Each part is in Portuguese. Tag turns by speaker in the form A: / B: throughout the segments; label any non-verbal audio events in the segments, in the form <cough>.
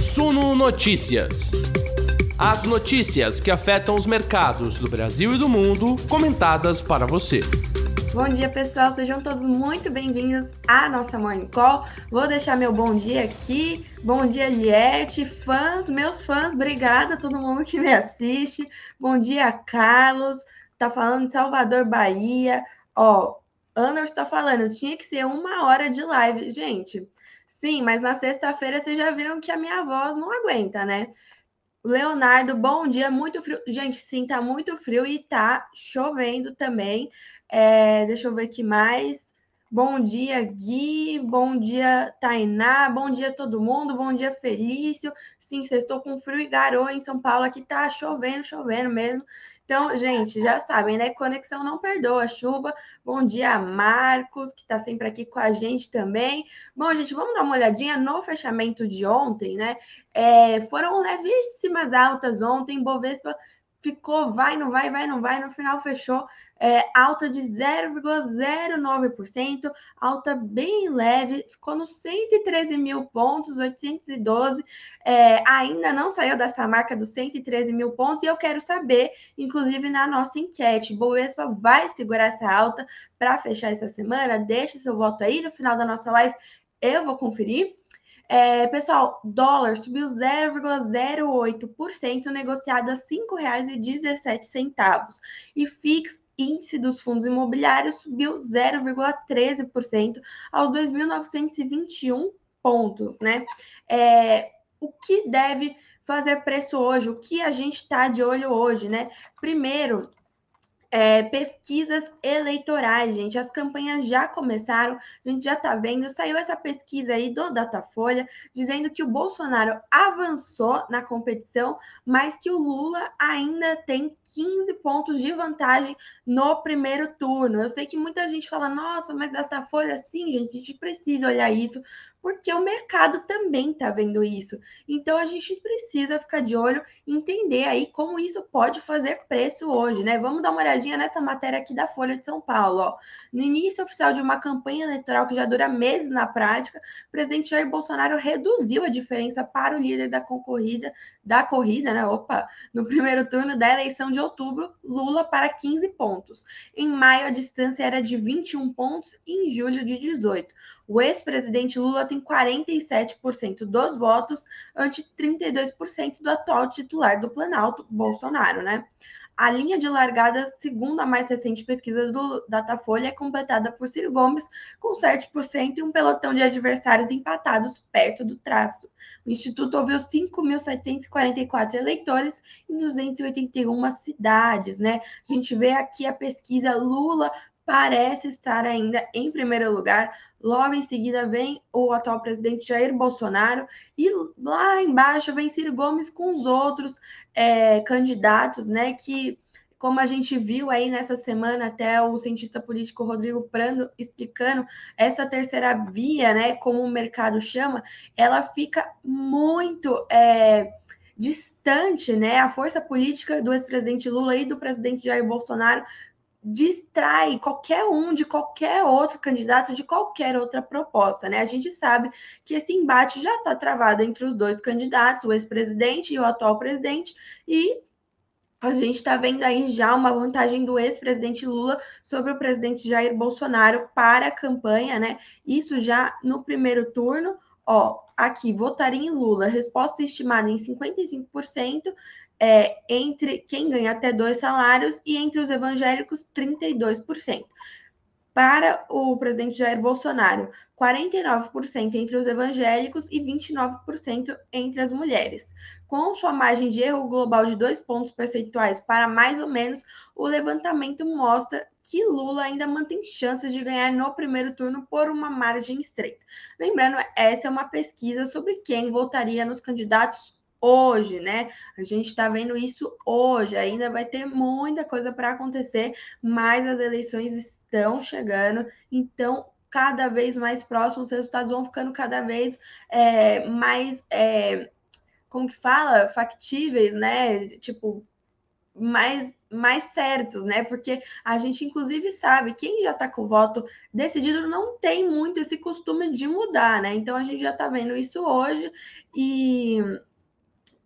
A: Suno Notícias. As notícias que afetam os mercados do Brasil e do mundo, comentadas para você.
B: Bom dia, pessoal. Sejam todos muito bem-vindos à nossa Morning Call. Vou deixar meu bom dia aqui. Bom dia, Liette, fãs, meus fãs, obrigada a todo mundo que me assiste. Bom dia, Carlos. Tá falando de Salvador, Bahia. Ó, Anders está falando, tinha que ser uma hora de live. Gente, sim, mas na sexta-feira vocês já viram que a minha voz não aguenta, né? Leonardo, bom dia, muito frio. Gente, sim, tá muito frio e tá chovendo também. É, deixa eu ver aqui mais. Bom dia, Gui. Bom dia, Tainá. Bom dia, todo mundo. Bom dia, Felício. Sim, estou com frio e garoa em São Paulo. Aqui tá chovendo, chovendo mesmo. Então, gente, já sabem, né? Conexão não perdoa chuva. Bom dia, Marcos, que está sempre aqui com a gente também. Bom, gente, vamos dar uma olhadinha no fechamento de ontem, né? É, foram levíssimas altas ontem. Bovespa ficou vai, não vai, vai, não vai. No final fechou é, alta de 0,09%, alta bem leve, ficou nos 113 mil pontos, 812. É, ainda não saiu dessa marca dos 113 mil pontos, e eu quero saber, inclusive na nossa enquete, Boespa vai segurar essa alta para fechar essa semana? Deixe seu voto aí no final da nossa live, eu vou conferir. É, pessoal, dólar subiu 0,08%, negociado a R$ 5,17. E FIX índice dos fundos imobiliários subiu 0,13% aos 2.921 pontos, né? É, o que deve fazer preço hoje? O que a gente está de olho hoje, né? Primeiro, é, pesquisas eleitorais, gente. As campanhas já começaram, a gente já está vendo. Saiu essa pesquisa aí do Datafolha dizendo que o Bolsonaro avançou na competição, mas que o Lula ainda tem 15 pontos de vantagem no primeiro turno. Eu sei que muita gente fala, nossa, mas Datafolha, sim, gente, a gente precisa olhar isso, porque o mercado também está vendo isso. Então a gente precisa ficar de olho, entender aí como isso pode fazer preço hoje, né? Vamos dar uma olhadinha nessa matéria aqui da Folha de São Paulo. Ó. No início oficial de uma campanha eleitoral que já dura meses na prática, o presidente Jair Bolsonaro reduziu a diferença para o líder da concorrida, da corrida, né? Opa, no primeiro turno da eleição de outubro, Lula para 15 pontos. Em maio, a distância era de 21 pontos e em julho de 18. O ex-presidente Lula tem 47% dos votos, ante 32% do atual titular do Planalto, Bolsonaro, né? A linha de largada, segundo a mais recente pesquisa do Datafolha, é completada por Ciro Gomes, com 7% e um pelotão de adversários empatados perto do traço. O Instituto ouviu 5.744 eleitores em 281 cidades, né? A gente vê aqui a pesquisa Lula parece estar ainda em primeiro lugar. Logo em seguida vem o atual presidente Jair Bolsonaro e lá embaixo vem Ciro Gomes com os outros é, candidatos, né? Que, como a gente viu aí nessa semana, até o cientista político Rodrigo Prando explicando, essa terceira via, né? Como o mercado chama, ela fica muito. É, distante, né? A força política do ex-presidente Lula e do presidente Jair Bolsonaro distrai qualquer um de qualquer outro candidato de qualquer outra proposta, né? A gente sabe que esse embate já está travado entre os dois candidatos, o ex-presidente e o atual presidente, e a gente está vendo aí já uma vantagem do ex-presidente Lula sobre o presidente Jair Bolsonaro para a campanha, né? Isso já no primeiro turno. Ó, aqui, votaria em Lula, resposta estimada em 55%, é, entre quem ganha até dois salários e entre os evangélicos, 32%. Para o presidente Jair Bolsonaro, 49% entre os evangélicos e 29% entre as mulheres. Com sua margem de erro global de dois pontos percentuais para mais ou menos, o levantamento mostra que Lula ainda mantém chances de ganhar no primeiro turno por uma margem estreita. Lembrando, essa é uma pesquisa sobre quem votaria nos candidatos hoje, né? A gente está vendo isso hoje. Ainda vai ter muita coisa para acontecer, mas as eleições estão chegando, então cada vez mais próximos, os resultados vão ficando cada vez é, mais, é, como que fala, factíveis, né? Tipo, mais, mais certos, né? Porque a gente, inclusive, sabe, quem já está com o voto decidido não tem muito esse costume de mudar, né? Então a gente já está vendo isso hoje e,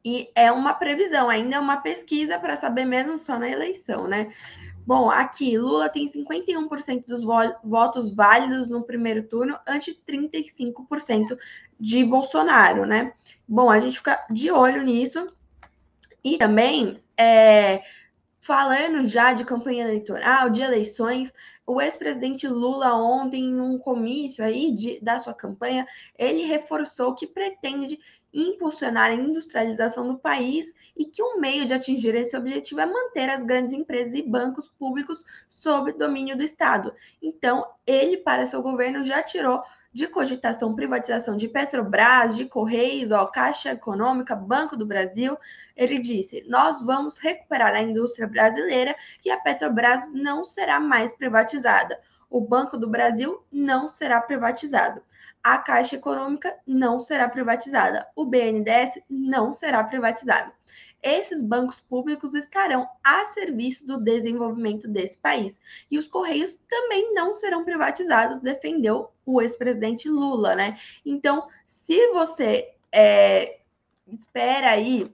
B: e é uma previsão, ainda é uma pesquisa para saber mesmo só na eleição, né? Bom, aqui, Lula tem 51% dos votos válidos no primeiro turno, ante 35% de Bolsonaro, né? Bom, a gente fica de olho nisso. E também, é, falando já de campanha eleitoral, de eleições, o ex-presidente Lula, ontem, em um comício aí de, da sua campanha, ele reforçou que pretende impulsionar a industrialização do país e que um meio de atingir esse objetivo é manter as grandes empresas e bancos públicos sob domínio do Estado. Então, ele, para seu governo, já tirou de cogitação privatização de Petrobras, de Correios, ó, Caixa Econômica, Banco do Brasil. Ele disse: Nós vamos recuperar a indústria brasileira e a Petrobras não será mais privatizada. O Banco do Brasil não será privatizado a Caixa Econômica não será privatizada, o BNDES não será privatizado. Esses bancos públicos estarão a serviço do desenvolvimento desse país. E os Correios também não serão privatizados, defendeu o ex-presidente Lula, né? Então, se você é, espera aí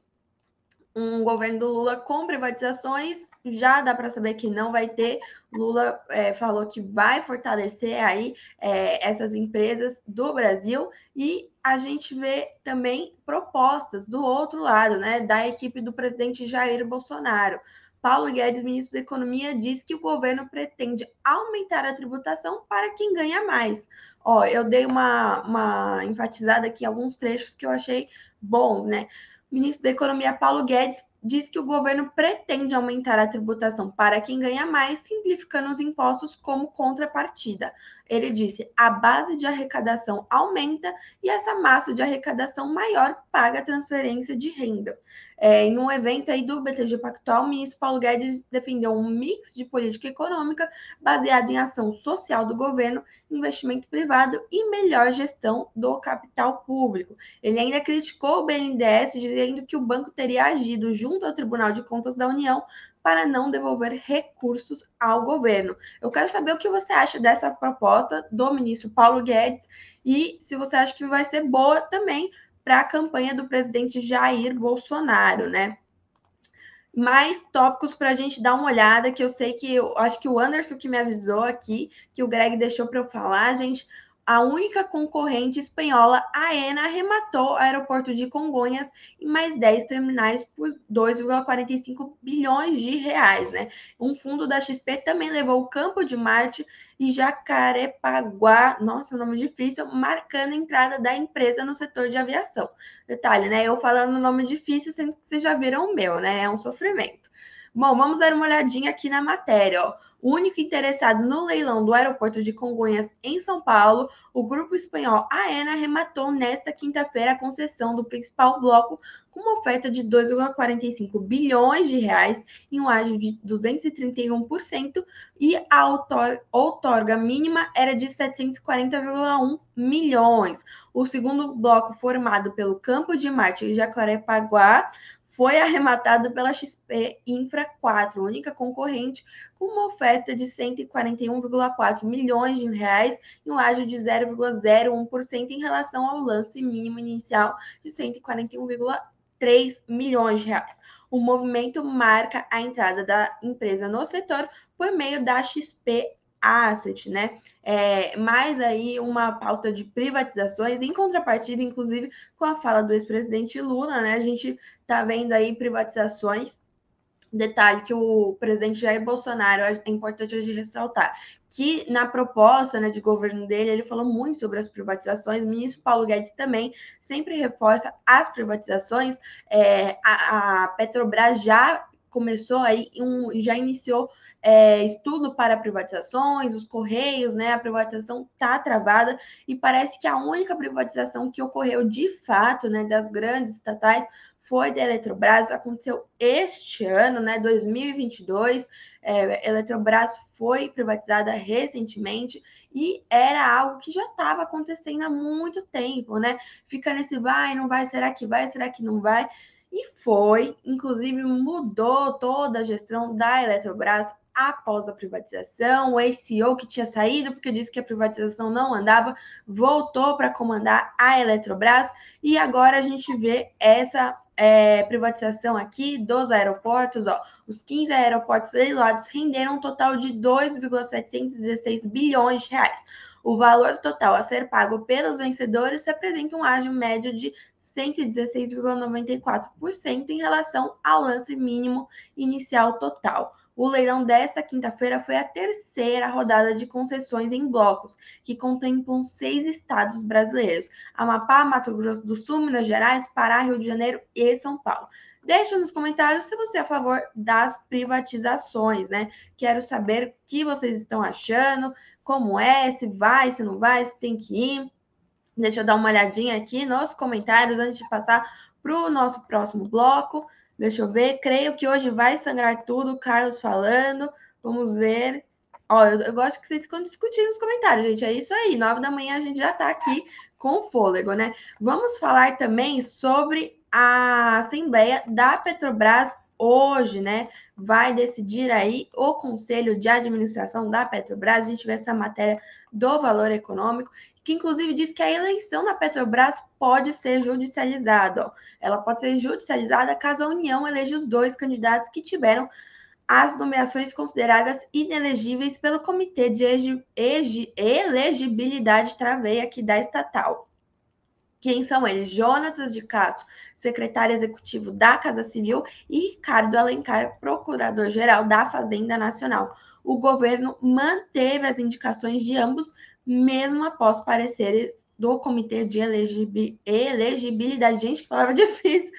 B: um governo do Lula com privatizações, já dá para saber que não vai ter. Lula é, falou que vai fortalecer aí é, essas empresas do Brasil e a gente vê também propostas do outro lado, né, da equipe do presidente Jair Bolsonaro. Paulo Guedes, ministro da Economia, diz que o governo pretende aumentar a tributação para quem ganha mais. Ó, eu dei uma, uma enfatizada aqui alguns trechos que eu achei bons, né? Ministro da Economia, Paulo Guedes, diz que o governo pretende aumentar a tributação para quem ganha mais, simplificando os impostos como contrapartida. Ele disse: a base de arrecadação aumenta e essa massa de arrecadação maior paga a transferência de renda. É, em um evento aí do BTG Pactual, o ministro Paulo Guedes defendeu um mix de política econômica baseado em ação social do governo, investimento privado e melhor gestão do capital público. Ele ainda criticou o BNDES, dizendo que o banco teria agido junto ao Tribunal de Contas da União para não devolver recursos ao governo. Eu quero saber o que você acha dessa proposta do ministro Paulo Guedes e se você acha que vai ser boa também para a campanha do presidente Jair Bolsonaro, né? mais tópicos para a gente dar uma olhada, que eu sei que eu acho que o Anderson que me avisou aqui, que o Greg deixou para eu falar, gente a única concorrente espanhola, a ENA, arrematou o aeroporto de Congonhas em mais 10 terminais por 2,45 bilhões de reais, né? Um fundo da XP também levou o Campo de Marte e Jacarepaguá, nossa, nome difícil, marcando a entrada da empresa no setor de aviação. Detalhe, né? Eu falando nome difícil, sendo que vocês já viram o meu, né? É um sofrimento. Bom, vamos dar uma olhadinha aqui na matéria, ó. O único interessado no leilão do aeroporto de Congonhas, em São Paulo, o grupo espanhol AENA arrematou nesta quinta-feira a concessão do principal bloco com uma oferta de 2,45 bilhões de reais em um ágio de 231% e a outorga mínima era de 740,1 milhões. O segundo bloco, formado pelo Campo de Marte e Jacarepaguá, foi arrematado pela XP Infra 4, única concorrente, com uma oferta de 141,4 milhões de reais e um ágio de 0,01% em relação ao lance mínimo inicial de 141,3 milhões de reais. O movimento marca a entrada da empresa no setor por meio da XP asset, né? É, mais aí uma pauta de privatizações, em contrapartida, inclusive, com a fala do ex-presidente Lula, né? A gente tá vendo aí privatizações. Detalhe que o presidente Jair Bolsonaro, é importante a gente ressaltar, que na proposta né, de governo dele, ele falou muito sobre as privatizações. O ministro Paulo Guedes também sempre reforça as privatizações. É, a, a Petrobras já começou aí, um, já iniciou é, estudo para privatizações, os Correios, né? A privatização está travada e parece que a única privatização que ocorreu de fato, né, das grandes estatais foi da Eletrobras, aconteceu este ano, né, 2022. É, Eletrobras foi privatizada recentemente e era algo que já estava acontecendo há muito tempo, né? Fica nesse vai, não vai, será que vai, será que não vai? e foi, inclusive mudou toda a gestão da Eletrobras após a privatização. O ACO que tinha saído porque disse que a privatização não andava, voltou para comandar a Eletrobras e agora a gente vê essa é, privatização aqui dos aeroportos, ó, os 15 aeroportos leiloados renderam um total de 2,716 bilhões de reais. O valor total a ser pago pelos vencedores representa um ágio médio de 116,94% em relação ao lance mínimo inicial total. O leilão desta quinta-feira foi a terceira rodada de concessões em blocos, que contemplam seis estados brasileiros: Amapá, Mato Grosso do Sul, Minas Gerais, Pará, Rio de Janeiro e São Paulo. Deixa nos comentários se você é a favor das privatizações, né? Quero saber o que vocês estão achando, como é, se vai, se não vai, se tem que ir. Deixa eu dar uma olhadinha aqui nos comentários antes de passar para o nosso próximo bloco. Deixa eu ver. Creio que hoje vai sangrar tudo. Carlos falando. Vamos ver. Ó, eu, eu gosto que vocês discutirem nos comentários, gente. É isso aí. Nove da manhã a gente já está aqui com fôlego, né? Vamos falar também sobre a Assembleia da Petrobras hoje, né? Vai decidir aí o Conselho de Administração da Petrobras. A gente vê essa matéria do valor econômico que inclusive diz que a eleição da Petrobras pode ser judicializada. Ela pode ser judicializada caso a União eleja os dois candidatos que tiveram as nomeações consideradas inelegíveis pelo Comitê de Elegibilidade Travei aqui da estatal. Quem são eles? Jonatas de Castro, secretário executivo da Casa Civil, e Ricardo Alencar, procurador-geral da Fazenda Nacional. O governo manteve as indicações de ambos, mesmo após pareceres do Comitê de Elegibilidade, gente, que palavra <laughs> difícil,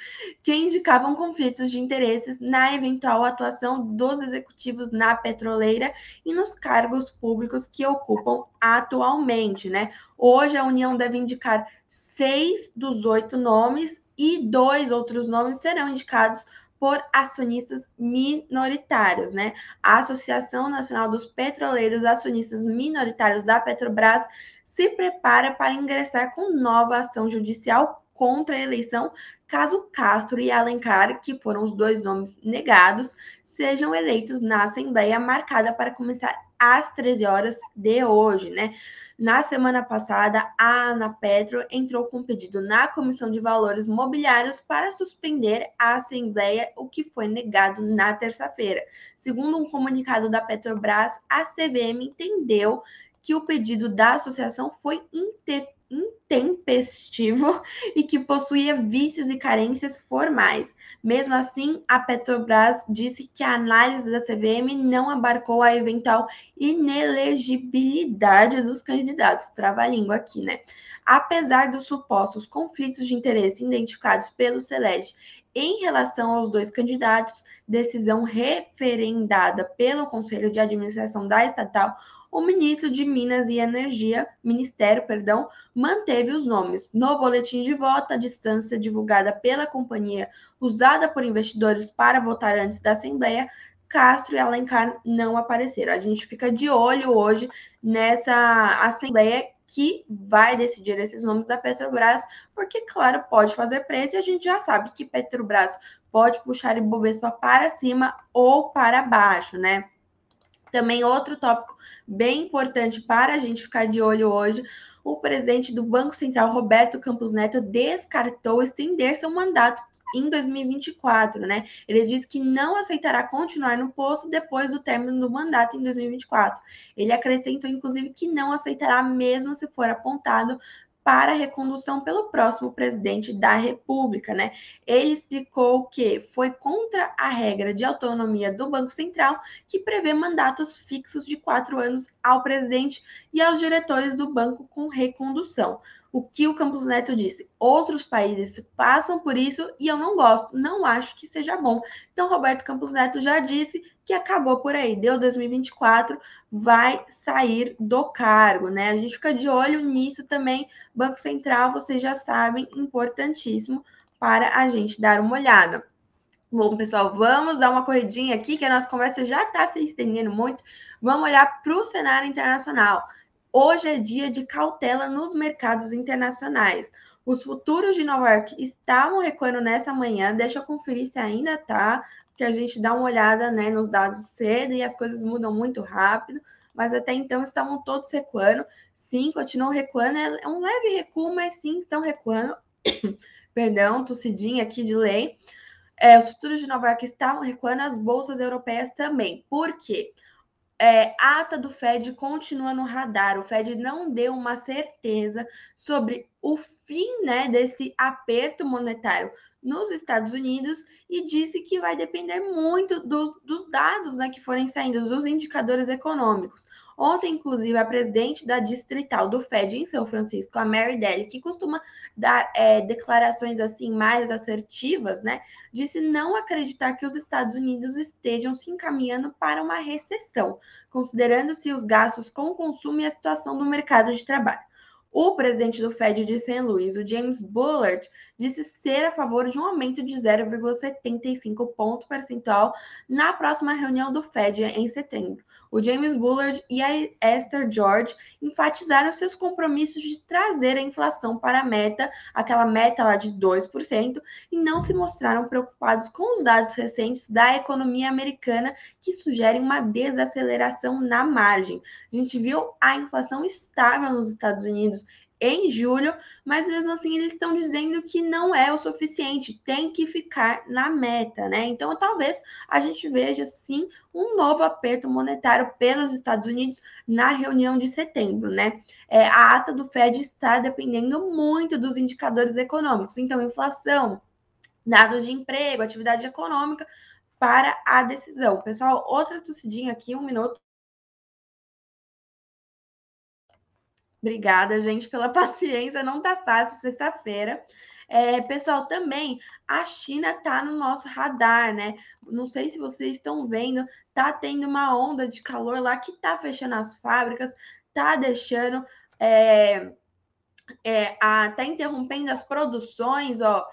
B: que indicavam conflitos de interesses na eventual atuação dos executivos na petroleira e nos cargos públicos que ocupam atualmente, né? Hoje a União deve indicar seis dos oito nomes e dois outros nomes serão indicados por acionistas minoritários, né? A Associação Nacional dos Petroleiros Acionistas Minoritários da Petrobras se prepara para ingressar com nova ação judicial contra a eleição, caso Castro e Alencar, que foram os dois nomes negados, sejam eleitos na Assembleia marcada para começar às 13 horas de hoje, né? Na semana passada, a Anapetro entrou com pedido na Comissão de Valores Mobiliários para suspender a Assembleia, o que foi negado na terça-feira. Segundo um comunicado da Petrobras, a CVM entendeu que o pedido da associação foi intempestivo <laughs> e que possuía vícios e carências formais. Mesmo assim, a Petrobras disse que a análise da CVM não abarcou a eventual inelegibilidade dos candidatos. Trava a língua aqui, né? Apesar dos supostos conflitos de interesse identificados pelo Celeste em relação aos dois candidatos, decisão referendada pelo Conselho de Administração da estatal, o ministro de Minas e Energia, Ministério, perdão, manteve os nomes. No boletim de voto, a distância divulgada pela companhia usada por investidores para votar antes da Assembleia, Castro e Alencar não apareceram. A gente fica de olho hoje nessa Assembleia que vai decidir esses nomes da Petrobras, porque, claro, pode fazer preço e a gente já sabe que Petrobras pode puxar Ibovespa para cima ou para baixo, né? Também outro tópico bem importante para a gente ficar de olho hoje, o presidente do Banco Central, Roberto Campos Neto, descartou estender seu mandato em 2024, né? Ele disse que não aceitará continuar no posto depois do término do mandato em 2024. Ele acrescentou, inclusive, que não aceitará mesmo se for apontado para recondução pelo próximo presidente da República, né? Ele explicou que foi contra a regra de autonomia do Banco Central, que prevê mandatos fixos de quatro anos ao presidente e aos diretores do banco com recondução o que o Campos Neto disse. Outros países passam por isso e eu não gosto, não acho que seja bom. Então, Roberto Campos Neto já disse que acabou por aí, deu 2024, vai sair do cargo, né? A gente fica de olho nisso também. Banco Central, vocês já sabem, importantíssimo para a gente dar uma olhada. Bom, pessoal, vamos dar uma corridinha aqui, que a nossa conversa já está se estendendo muito. Vamos olhar para o cenário internacional. Hoje é dia de cautela nos mercados internacionais. Os futuros de Nova York estavam recuando nessa manhã. Deixa eu conferir se ainda tá, que a gente dá uma olhada né, nos dados cedo e as coisas mudam muito rápido. Mas até então estavam todos recuando. Sim, continuam recuando. É um leve recuo, mas sim, estão recuando. <coughs> Perdão, tossidinha aqui de lei. É, os futuros de Nova York estavam recuando, as bolsas europeias também. Por quê? É, a ata do Fed continua no radar. O Fed não deu uma certeza sobre o fim né, desse aperto monetário nos Estados Unidos e disse que vai depender muito dos, dos dados né, que forem saindo, dos indicadores econômicos. Ontem, inclusive, a presidente da distrital do Fed em São Francisco, a Mary Daly, que costuma dar é, declarações assim mais assertivas, né, disse não acreditar que os Estados Unidos estejam se encaminhando para uma recessão, considerando-se os gastos com o consumo e a situação do mercado de trabalho. O presidente do Fed de St. Louis, o James Bullard, disse ser a favor de um aumento de 0,75 ponto percentual na próxima reunião do Fed em setembro. O James Bullard e a Esther George enfatizaram seus compromissos de trazer a inflação para a meta, aquela meta lá de 2%, e não se mostraram preocupados com os dados recentes da economia americana que sugerem uma desaceleração na margem. A gente viu a inflação estável nos Estados Unidos em julho, mas mesmo assim eles estão dizendo que não é o suficiente, tem que ficar na meta, né? Então talvez a gente veja sim um novo aperto monetário pelos Estados Unidos na reunião de setembro, né? É, a ata do Fed está dependendo muito dos indicadores econômicos, então inflação, dados de emprego, atividade econômica para a decisão. Pessoal, outra tossidinha aqui, um minuto. Obrigada, gente, pela <laughs> paciência. Não tá fácil sexta-feira. É, pessoal, também a China tá no nosso radar, né? Não sei se vocês estão vendo, tá tendo uma onda de calor lá que tá fechando as fábricas, tá deixando, é, é, a, tá interrompendo as produções, ó.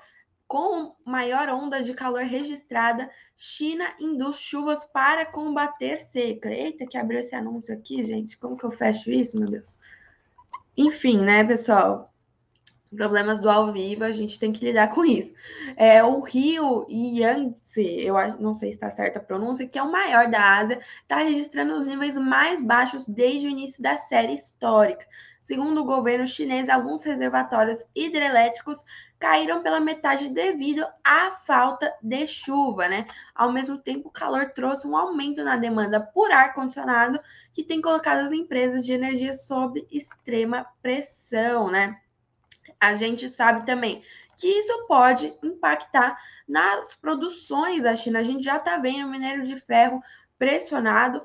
B: Com maior onda de calor registrada, China induz chuvas para combater seca. Eita, que abriu esse anúncio aqui, gente. Como que eu fecho isso, meu Deus? Enfim, né, pessoal? Problemas do ao vivo, a gente tem que lidar com isso. É, o rio Yangtze, eu não sei se está certa a pronúncia, que é o maior da Ásia, está registrando os níveis mais baixos desde o início da série histórica. Segundo o governo chinês, alguns reservatórios hidrelétricos caíram pela metade devido à falta de chuva, né? Ao mesmo tempo, o calor trouxe um aumento na demanda por ar-condicionado, que tem colocado as empresas de energia sob extrema pressão, né? A gente sabe também que isso pode impactar nas produções da China. A gente já está vendo o minério de ferro pressionado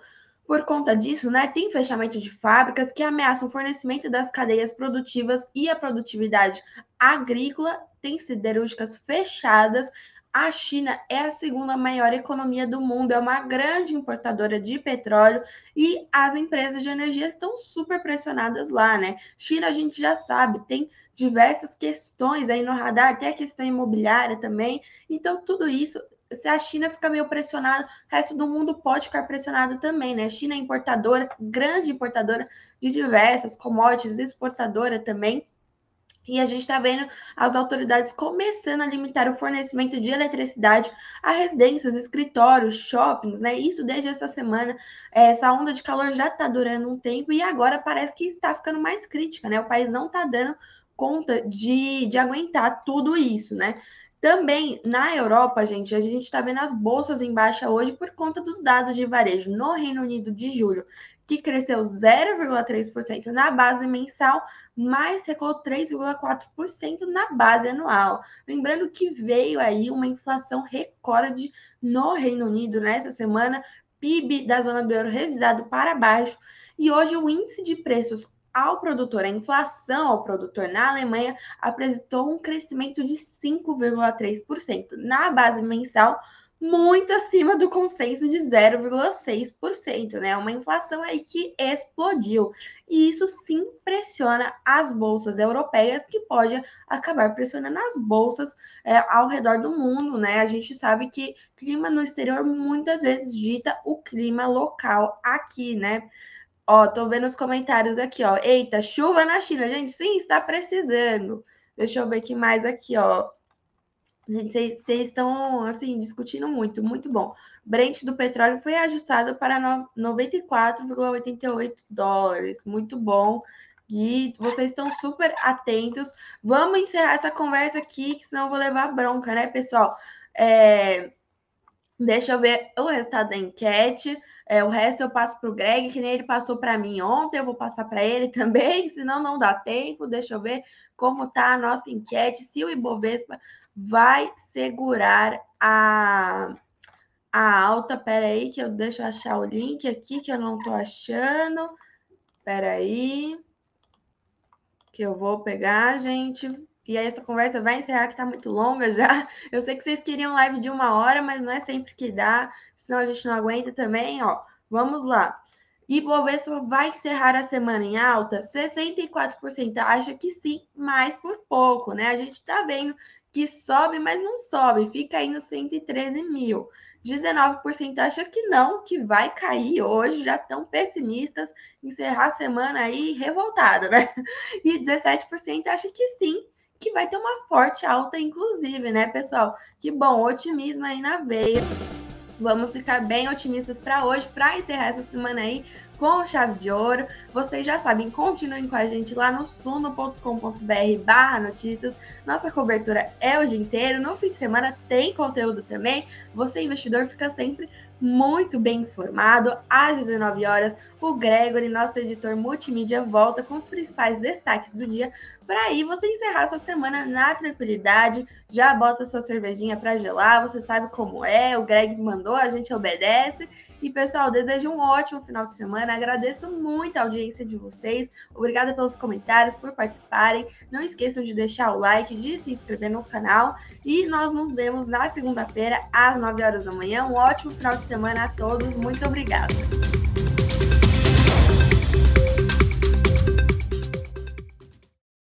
B: por conta disso, né, tem fechamento de fábricas que ameaçam o fornecimento das cadeias produtivas e a produtividade agrícola, tem siderúrgicas fechadas. A China é a segunda maior economia do mundo, é uma grande importadora de petróleo e as empresas de energia estão super pressionadas lá, né? China, a gente já sabe, tem diversas questões aí no radar, até a questão imobiliária também. Então, tudo isso se a China fica meio pressionada, o resto do mundo pode ficar pressionado também, né? A China é importadora, grande importadora de diversas commodities, exportadora também. E a gente está vendo as autoridades começando a limitar o fornecimento de eletricidade a residências, escritórios, shoppings, né? Isso desde essa semana. Essa onda de calor já está durando um tempo e agora parece que está ficando mais crítica, né? O país não está dando conta de, de aguentar tudo isso, né? Também na Europa, gente, a gente está vendo as bolsas em baixa hoje por conta dos dados de varejo no Reino Unido de julho, que cresceu 0,3% na base mensal, mas recuou 3,4% na base anual. Lembrando que veio aí uma inflação recorde no Reino Unido nessa semana, PIB da zona do euro revisado para baixo, e hoje o índice de preços ao produtor. A inflação ao produtor na Alemanha apresentou um crescimento de 5,3%, na base mensal, muito acima do consenso de 0,6%, né? Uma inflação aí que explodiu. E isso sim pressiona as bolsas europeias, que pode acabar pressionando as bolsas é, ao redor do mundo, né? A gente sabe que clima no exterior muitas vezes dita o clima local aqui, né? Ó, tô vendo os comentários aqui, ó. Eita, chuva na China, gente. Sim, está precisando. Deixa eu ver que mais aqui, ó. Gente, vocês estão, assim, discutindo muito, muito bom. Brent do petróleo foi ajustado para 94,88 dólares. Muito bom. E vocês estão super atentos. Vamos encerrar essa conversa aqui, que senão eu vou levar bronca, né, pessoal? É... Deixa eu ver o resultado da enquete. É, o resto eu passo para o Greg, que nem ele passou para mim ontem. Eu vou passar para ele <laughs> também, senão não dá tempo. Deixa eu ver como está a nossa enquete. Se o Ibovespa vai segurar a, a alta. Pera aí, que eu deixo achar o link aqui, que eu não estou achando. Pera aí que eu vou pegar, gente. E aí essa conversa vai encerrar, que tá muito longa já. <laughs> Eu sei que vocês queriam live de uma hora, mas não é sempre que dá, senão a gente não aguenta também, ó. Vamos lá. Ibovespa vai encerrar a semana em alta? 64% acha que sim, mas por pouco, né? A gente tá vendo que sobe, mas não sobe, fica aí nos 113 mil. 19% acha que não, que vai cair hoje, já estão pessimistas, encerrar a semana aí revoltada, né? <laughs> E 17% acha que sim, que vai ter uma forte alta, inclusive, né, pessoal? Que bom, otimismo aí na veia. Vamos ficar bem otimistas para hoje, para encerrar essa semana aí com chave de ouro. Vocês já sabem, continuem com a gente lá no suno.com.br barra notícias. Nossa cobertura é o dia inteiro. No fim de semana tem conteúdo também. Você, investidor, fica sempre muito bem informado. Às 19 horas, o Gregory, nosso editor multimídia, volta com os principais destaques do dia para aí você encerrar sua semana na tranquilidade. Já bota sua cervejinha para gelar, você sabe como é. O Greg mandou, a gente obedece. E pessoal, desejo um ótimo final de semana. Agradeço muito a audiência de vocês. Obrigada pelos comentários, por participarem. Não esqueçam de deixar o like, de se inscrever no canal. E nós nos vemos na segunda-feira, às 9 horas da manhã. Um ótimo final de semana a todos. Muito obrigada.